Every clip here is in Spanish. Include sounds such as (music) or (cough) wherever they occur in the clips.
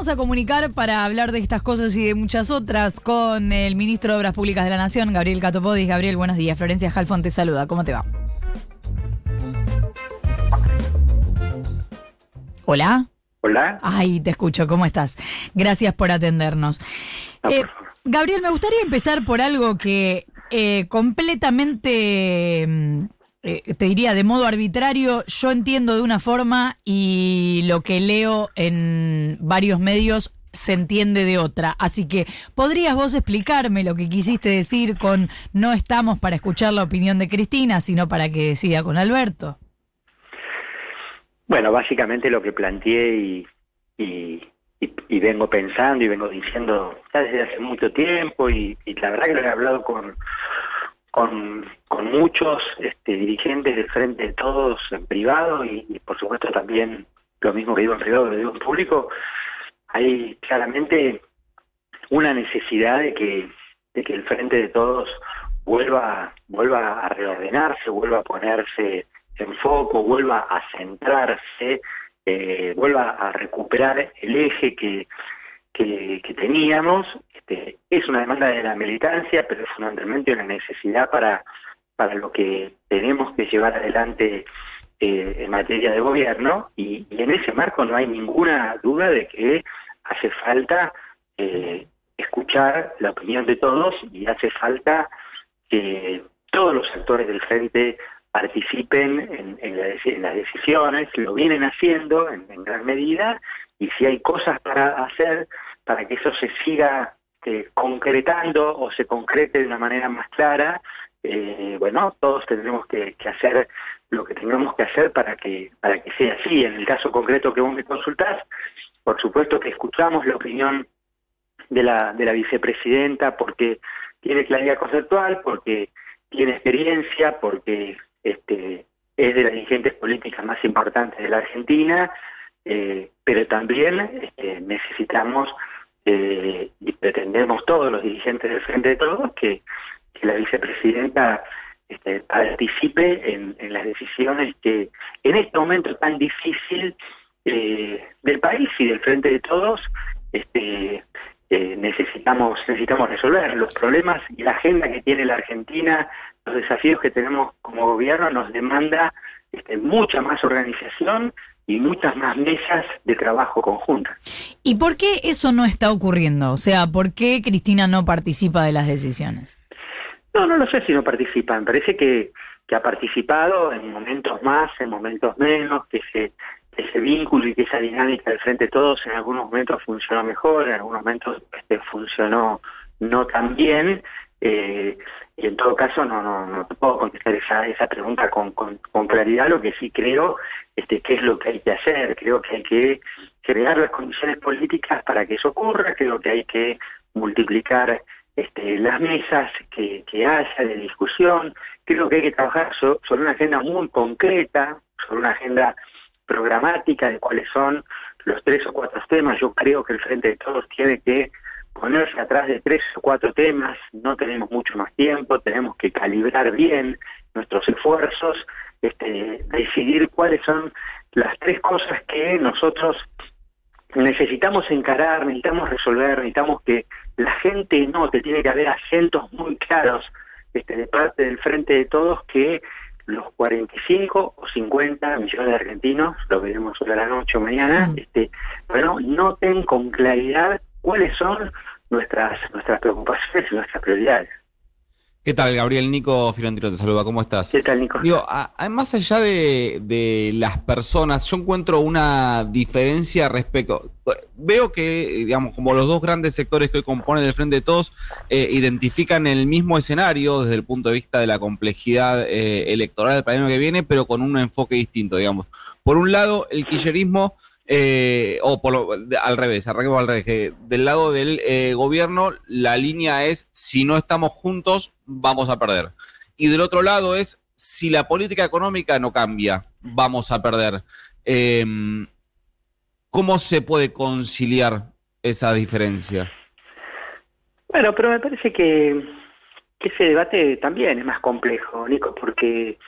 vamos a comunicar para hablar de estas cosas y de muchas otras con el ministro de Obras Públicas de la Nación, Gabriel Catopodis. Gabriel, buenos días. Florencia Jalfón te saluda. ¿Cómo te va? Hola. Hola. Ay, te escucho. ¿Cómo estás? Gracias por atendernos. Eh, por favor. Gabriel, me gustaría empezar por algo que eh, completamente, mm, eh, te diría, de modo arbitrario, yo entiendo de una forma y lo que leo en varios medios se entiende de otra. Así que, ¿podrías vos explicarme lo que quisiste decir con no estamos para escuchar la opinión de Cristina, sino para que decida con Alberto? Bueno, básicamente lo que planteé y, y, vengo pensando y vengo diciendo ya desde hace mucho tiempo y, y la verdad que lo he hablado con, con, con muchos este, dirigentes del Frente de Todos en privado y, por supuesto también lo mismo que digo en privado, lo digo en público, hay claramente una necesidad de que, de que el Frente de Todos vuelva, vuelva a reordenarse, vuelva a ponerse en foco, vuelva a centrarse, eh, vuelva a recuperar el eje que, que, que teníamos. Este, es una demanda de la militancia, pero es fundamentalmente una necesidad para, para lo que tenemos que llevar adelante eh, en materia de gobierno y, en ese marco no hay ninguna duda de que hace falta eh, escuchar la opinión de todos y hace falta que todos los actores del frente participen en, las decisiones, lo vienen haciendo en, en gran medida, y si hay cosas para hacer para que eso se siga eh, concretando o se concrete de una manera más clara, eh, bueno, todos tendremos que, hacer lo que tengamos que hacer para que para que sea así. En el caso concreto que vos me consultás, por supuesto que escuchamos la opinión de la, de la vicepresidenta porque tiene claridad conceptual, porque tiene experiencia, porque este, es de las dirigentes políticas más importantes de la Argentina, eh, pero también este, necesitamos eh, y pretendemos todos los dirigentes del Frente de Todos que, que la vicepresidenta este, participe en, las decisiones que en este momento tan difícil eh, del país y del Frente de Todos este, eh, necesitamos necesitamos resolver los problemas y la agenda que tiene la Argentina, los desafíos que tenemos como gobierno nos demanda este, mucha más organización y muchas más mesas de trabajo conjuntas. ¿Y por qué eso no está ocurriendo? O sea, ¿por qué Cristina no participa de las decisiones? No, no lo sé si no participan. Parece que, ha participado en momentos más, en momentos menos, que que ese vínculo y que esa dinámica del frente de todos en algunos momentos funcionó mejor, en algunos momentos este, funcionó no tan bien. eh, y en todo caso no, no, no puedo contestar esa, esa pregunta con, con, con claridad. Lo que sí creo este, que es lo que hay que hacer. Creo que hay que crear las condiciones políticas para que eso ocurra. Creo que hay que multiplicar este, las mesas que, haya de discusión. Creo que hay que trabajar so- sobre una agenda muy concreta, sobre una agenda programática de cuáles son los tres o cuatro temas. Yo creo que el Frente de Todos tiene que ponerse atrás de tres o cuatro temas. No tenemos mucho más tiempo, tenemos que calibrar bien nuestros esfuerzos, este, decidir cuáles son las tres cosas que nosotros necesitamos encarar, necesitamos resolver, necesitamos que la gente note, tiene que haber acentos muy claros este, de parte del frente de todos que los 45 o 50 millones de argentinos, lo veremos hoy a la noche o mañana, Sí. este, bueno, noten con claridad cuáles son nuestras nuestras preocupaciones y nuestras prioridades. ¿Qué tal, Gabriel? Nico Filantiro te saluda, ¿cómo estás? ¿Qué tal, Nico? Digo, a- a- más allá de, de las personas, yo encuentro una diferencia respecto. Veo que, digamos, como los dos grandes sectores que hoy componen el Frente de Todos eh, identifican el mismo escenario desde el punto de vista de la complejidad eh, electoral del año que viene, pero con un enfoque distinto, digamos. Por un lado, el quillerismo, eh, o por lo- al revés, arranquemos al revés, que del lado del eh, gobierno, la línea es: si no estamos juntos, vamos a perder. Y del otro lado es, si la política económica no cambia, vamos a perder. Eh, ¿Cómo se puede conciliar esa diferencia? Bueno, pero me parece que, que ese debate también es más complejo, Nico, porque,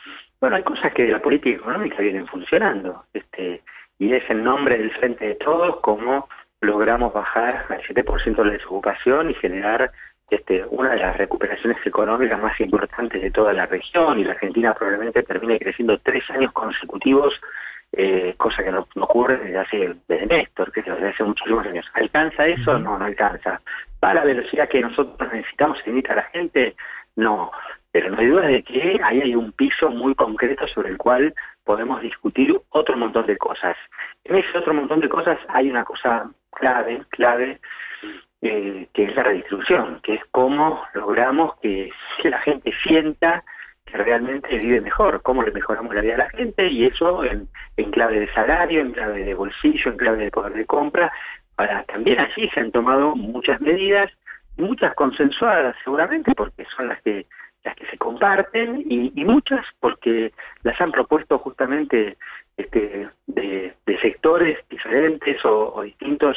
bueno, hay cosas que de la política económica vienen funcionando, este, y es en nombre del Frente de Todos como logramos bajar al 7% de la desocupación y generar este, una de las recuperaciones económicas más importantes de toda la región y la Argentina probablemente termine creciendo tres años consecutivos, eh, cosa que no, ocurre desde hace desde Néstor, que desde hace muchísimos años. ¿Alcanza eso? No, no alcanza. ¿Va la velocidad que nosotros necesitamos y a la gente? No. Pero no hay duda de que ahí hay un piso muy concreto sobre el cual podemos discutir otro montón de cosas. En ese otro montón de cosas hay una cosa clave, clave, eh, que es la redistribución, que es cómo logramos que, (laughs) la gente sienta que realmente vive mejor, cómo le mejoramos la vida a la gente y eso en, clave de salario, en clave de bolsillo, en clave de poder de compra. También allí se han tomado muchas medidas, muchas consensuadas seguramente, porque son las que las que se comparten y, muchas porque las han propuesto justamente este, de, sectores diferentes o distintos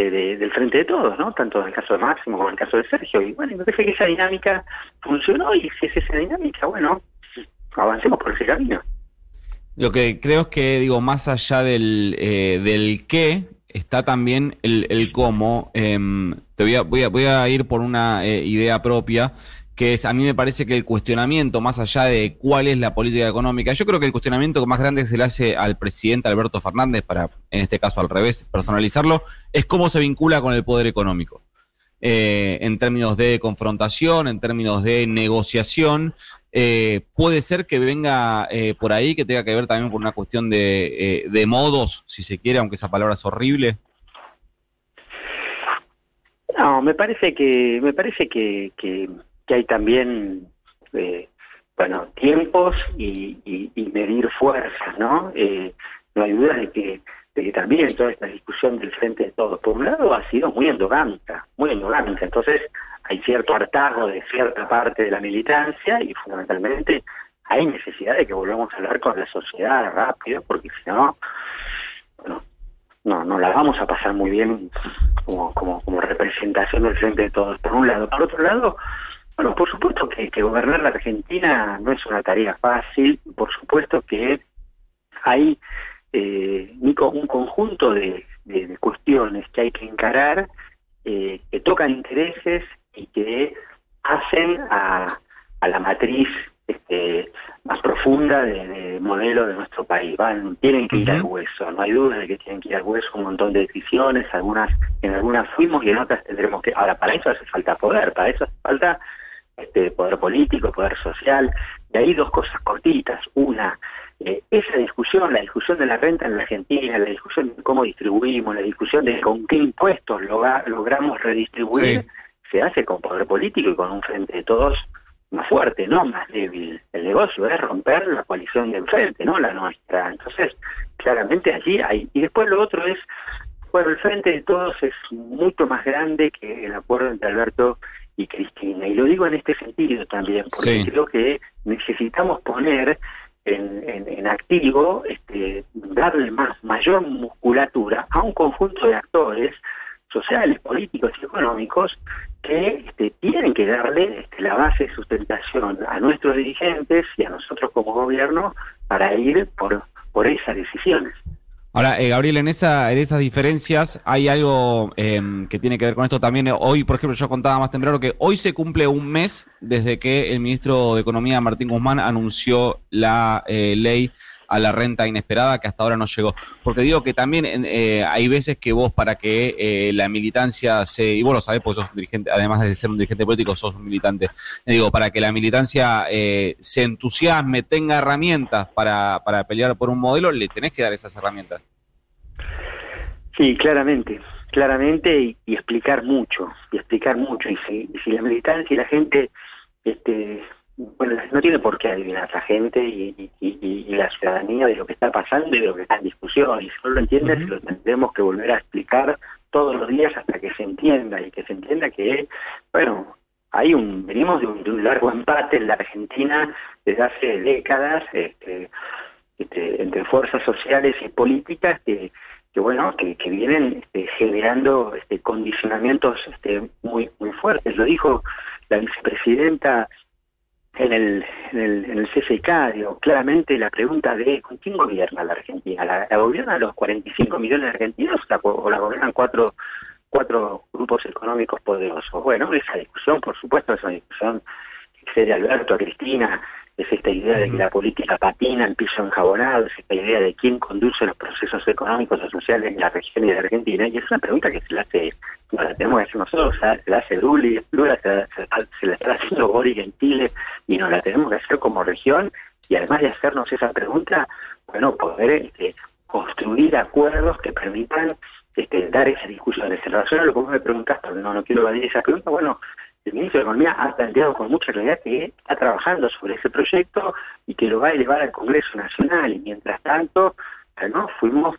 del frente de todos, ¿no? Tanto en el caso de Máximo como en el caso de Sergio. Y bueno, me parece que esa dinámica funcionó y si es esa dinámica, bueno, avancemos por ese camino. Lo que creo es que, digo, más allá del, eh, del qué, está también el, el cómo. Em, te voy a, voy, a, voy a ir por una eh, idea propia que es, a mí me parece que el cuestionamiento, más allá de cuál es la política económica, yo creo que el cuestionamiento más grande que se le hace al presidente Alberto Fernández, para en este caso al revés, personalizarlo, es cómo se vincula con el poder económico. Eh, en términos de confrontación, en términos de negociación, eh, puede ser que venga eh, por ahí, que tenga que ver también por una cuestión de, modos, si se quiere, aunque esa palabra es horrible. No, me parece que, me parece que que hay también, eh, bueno, tiempos y, medir fuerzas, ¿no? Eh, no hay duda de que, también toda esta discusión del frente de todos, por un lado, ha sido muy endogámica, muy endogámica, entonces hay cierto hartazgo de cierta parte de la militancia y fundamentalmente hay necesidad de que volvamos a hablar con la sociedad rápido, porque si no, bueno, no, no la vamos a pasar muy bien como, como, como representación del frente de todos, por un lado. Por otro lado, bueno, por supuesto que, gobernar la Argentina no es una tarea fácil, por supuesto que hay eh, un conjunto de, cuestiones que hay que encarar, eh, que tocan intereses y que hacen a, la matriz este, más profunda de, modelo de nuestro país. Van, tienen que ir al hueso, no hay duda de que tienen que ir al hueso un montón de decisiones, algunas en algunas fuimos y en otras tendremos que... Ahora, para eso hace falta poder, para eso hace falta este, poder político, poder social. De ahí dos cosas cortitas. Una, eh, esa discusión, la discusión de la renta en la Argentina, la discusión de cómo distribuimos, la discusión de con qué impuestos logramos redistribuir, se hace con poder político y con un frente de todos más fuerte, no más débil. El negocio es romper la coalición de enfrente, no la nuestra. Entonces, claramente allí hay. Y después lo otro es, bueno, el frente de todos es mucho más grande que el acuerdo entre Alberto y Cristina. Y lo digo en este sentido también, porque creo que necesitamos poner en, en, activo, este, darle más, mayor musculatura a un conjunto de actores sociales, políticos y económicos que este, tienen que darle este, la base de sustentación a nuestros dirigentes y a nosotros como gobierno para ir por, por esas decisiones. Ahora, eh, Gabriel, en, esa, en esas diferencias hay algo em, que tiene que ver con esto también. Hoy, por ejemplo, yo contaba más temprano que hoy se cumple un mes desde que el ministro de Economía, Martín Guzmán, anunció la eh, ley a la renta inesperada que hasta ahora no llegó. Porque digo que también eh, hay veces que vos para que eh, la militancia se, y vos lo sabés porque sos un dirigente, además de ser un dirigente político, sos un militante, digo, para que la militancia eh, se entusiasme, tenga herramientas para, para pelear por un modelo, le tenés que dar esas herramientas. Sí, claramente, claramente y, explicar mucho, y explicar mucho. Y si, y si la militancia y la gente este, bueno, no tiene por qué adivinar la gente y, la ciudadanía de lo que está pasando y de lo que está en discusión. Y si no lo entiende, lo tendremos que volver a explicar todos los días hasta que se entienda y que se entienda que, bueno, hay un venimos de un, largo empate en la Argentina desde hace décadas este, este, entre fuerzas sociales y políticas que, que bueno que, que vienen este, generando este, condicionamientos este, muy muy fuertes. Lo dijo la vicepresidenta en el, en el, en el digo, claramente la pregunta de ¿con quién gobierna la Argentina? ¿La, la gobiernan los 45 millones de argentinos o la gobiernan cuatro, cuatro grupos económicos poderosos? Bueno, esa discusión, por supuesto, es una discusión que excede a Alberto, a Cristina, es esta idea de que la política patina en piso enjabonado, es esta idea de quién conduce los procesos económicos o sociales en la región y de Argentina, y es una pregunta que se la hace, no la tenemos que hacer nosotros, se la hace Lula, se, la, se, la está haciendo Boric en Chile, y nos la tenemos que hacer como región, y además de hacernos esa pregunta, bueno, poder este, construir acuerdos que permitan este, dar esas discusiones. En relación a lo que vos me preguntaste, no, no quiero evadir esa pregunta, bueno, el ministro de Economía ha planteado con mucha claridad que está trabajando sobre ese proyecto y que lo va a elevar al Congreso Nacional. Y mientras tanto, ¿no? fuimos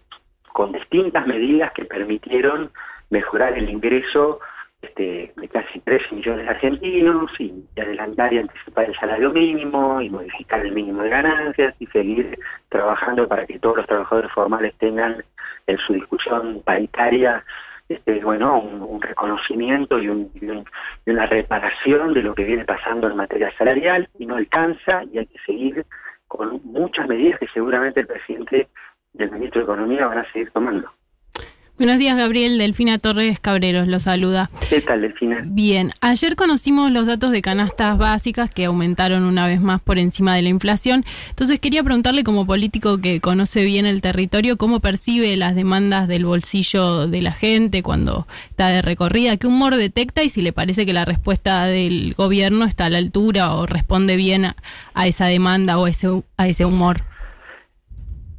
con distintas medidas que permitieron mejorar el ingreso este, de casi 13 millones de argentinos y, adelantar y anticipar el salario mínimo y modificar el mínimo de ganancias y seguir trabajando para que todos los trabajadores formales tengan en su discusión paritaria este, bueno, un, reconocimiento y, un, y, una reparación de lo que viene pasando en materia salarial y no alcanza y hay que seguir con muchas medidas que seguramente el presidente y el ministro de Economía van a seguir tomando. Buenos días, Gabriel. Delfina Torres Cabreros lo saluda. ¿Qué tal, Delfina? Bien. Ayer conocimos los datos de canastas básicas que aumentaron una vez más por encima de la inflación. Entonces quería preguntarle como político que conoce bien el territorio, cómo percibe las demandas del bolsillo de la gente cuando está de recorrida, qué humor detecta y si le parece que la respuesta del gobierno está a la altura o responde bien a, esa demanda o ese, a ese humor.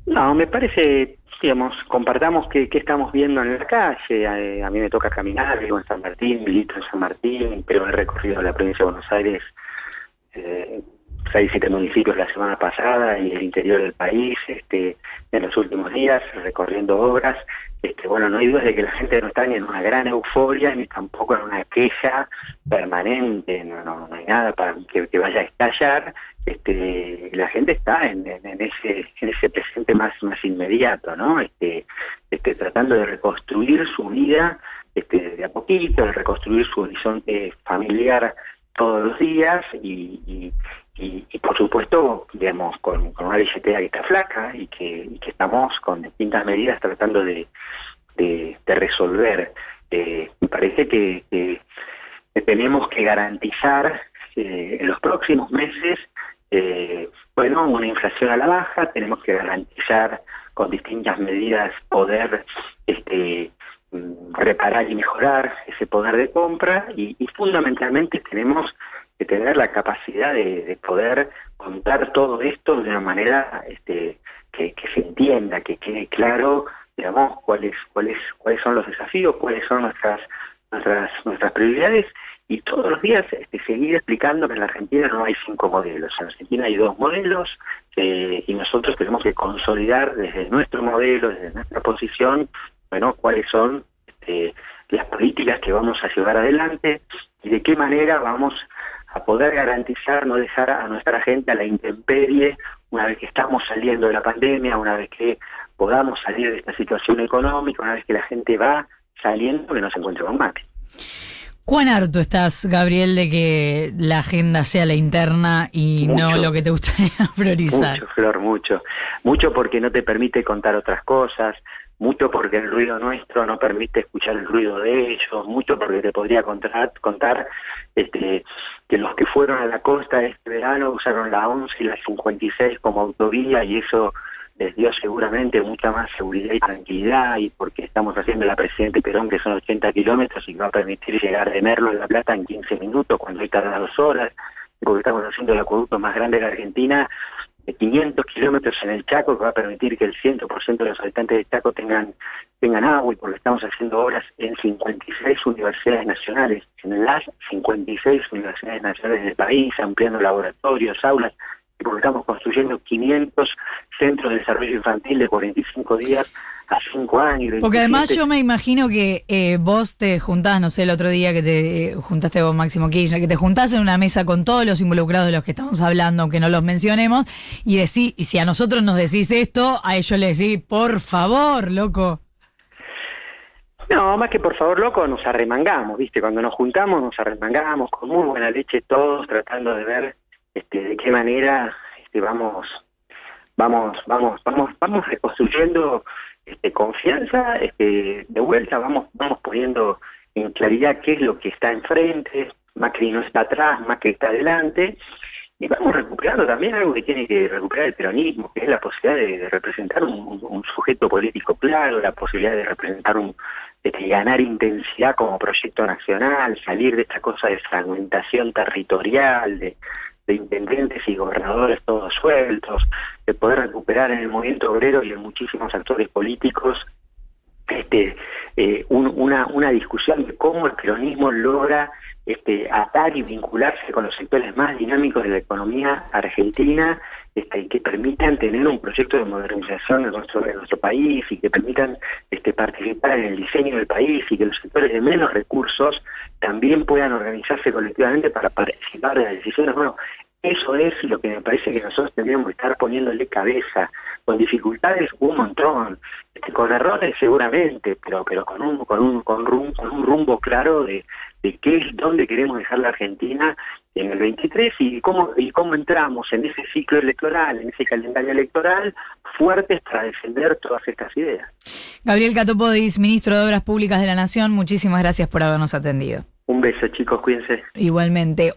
No, me parece digamos, compartamos qué, estamos viendo en la calle. Eh, a, mí me toca caminar, vivo en San Martín, milito en San Martín, pero he recorrido la provincia de Buenos Aires, eh, seis, siete municipios la semana pasada y el interior del país este, en los últimos días, recorriendo obras. Este, bueno, no hay duda de que la gente no está ni en una gran euforia ni tampoco en una queja permanente, no, no, hay nada para que, que vaya a estallar este, la gente está en, ese en ese presente más inmediato, ¿no? Este, este, tratando de reconstruir su vida este, de a poquito, de reconstruir su horizonte familiar todos los días y, por supuesto, digamos, con, una billetera que está flaca y que, estamos con distintas medidas tratando de, de, resolver. Eh, me parece que, tenemos que garantizar eh, en los próximos meses eh, bueno, una inflación a la baja, tenemos que garantizar con distintas medidas poder este, mm, reparar y mejorar ese poder de compra y, fundamentalmente tenemos que tener la capacidad de, poder contar todo esto de una manera este, que, se entienda, que quede claro, digamos, cuáles, cuáles, cuáles son los desafíos, cuáles son nuestras, nuestras, nuestras prioridades y todos los días este, seguir explicando que en la Argentina no hay cinco modelos, en Argentina hay dos modelos eh, y nosotros tenemos que consolidar desde nuestro modelo, desde nuestra posición, bueno, cuáles son este, las políticas que vamos a llevar adelante y de qué manera vamos a poder garantizar no dejar a nuestra gente a la intemperie una vez que estamos saliendo de la pandemia, una vez que podamos salir de esta situación económica, una vez que la gente va saliendo que no se encuentre con mate. ¿Cuán harto estás, Gabriel, de que la agenda sea la interna y no lo que te gustaría (laughs) priorizar? Mucho, Flor, mucho. Mucho porque no te permite contar otras cosas, mucho porque el ruido nuestro no permite escuchar el ruido de ellos, mucho porque te podría contar, contar este, que los que fueron a la costa este verano usaron la 11 y la 56 como autovía y eso les dio seguramente mucha más seguridad y tranquilidad y porque estamos haciendo la Presidente Perón que son 80 kilómetros y va a permitir llegar de Merlo a La Plata en 15 minutos cuando hay tarda dos horas, porque estamos haciendo el acueducto más grande de Argentina de 500 kilómetros en el Chaco que va a permitir que el 100% de los habitantes del Chaco tengan tengan agua y porque estamos haciendo obras en 56 universidades nacionales, en las 56 universidades nacionales del país, ampliando laboratorios, aulas, porque estamos construyendo 500 centros de desarrollo infantil de 45 días a 5 años. Porque además yo me imagino que eh, vos te juntás, no sé, el otro día que te eh, juntaste con Máximo Kirchner, que te juntás en una mesa con todos los involucrados de los que estamos hablando, aunque no los mencionemos, y decís, y si a nosotros nos decís esto, a ellos les decís, por favor, loco. No, más que por favor, loco, nos arremangamos, ¿viste? Cuando nos juntamos, nos arremangamos con muy buena leche todos, tratando de ver este, de qué manera este, vamos, vamos, vamos, vamos, vamos reconstruyendo este, confianza, este, de vuelta vamos, vamos poniendo en claridad qué es lo que está enfrente, Macri no está atrás, Macri está adelante, y vamos recuperando también algo que tiene que recuperar el peronismo, que es la posibilidad de, representar un, sujeto político claro, la posibilidad de representar un, de ganar intensidad como proyecto nacional, salir de esta cosa de fragmentación territorial, de, de intendentes y gobernadores todos sueltos, de poder recuperar en el movimiento obrero y en muchísimos actores políticos este, eh, una, una discusión de cómo el peronismo logra este, atar y vincularse con los sectores más dinámicos de la economía argentina este, que permitan tener un proyecto de modernización de nuestro, país y que permitan este, participar en el diseño del país y que los sectores de menos recursos también puedan organizarse colectivamente para participar de las decisiones. Bueno, eso es lo que me parece que nosotros tendríamos que estar poniéndole cabeza, con dificultades un montón, este, con errores seguramente, pero pero con un con un con, un rumbo claro de, de qué es dónde queremos dejar la Argentina en el 23 y cómo y cómo entramos en ese ciclo electoral, en ese calendario electoral fuertes para defender todas estas ideas. Gabriel Catopodis, ministro de Obras Públicas de la Nación, muchísimas gracias por habernos atendido. Un beso, chicos, cuídense. Igualmente.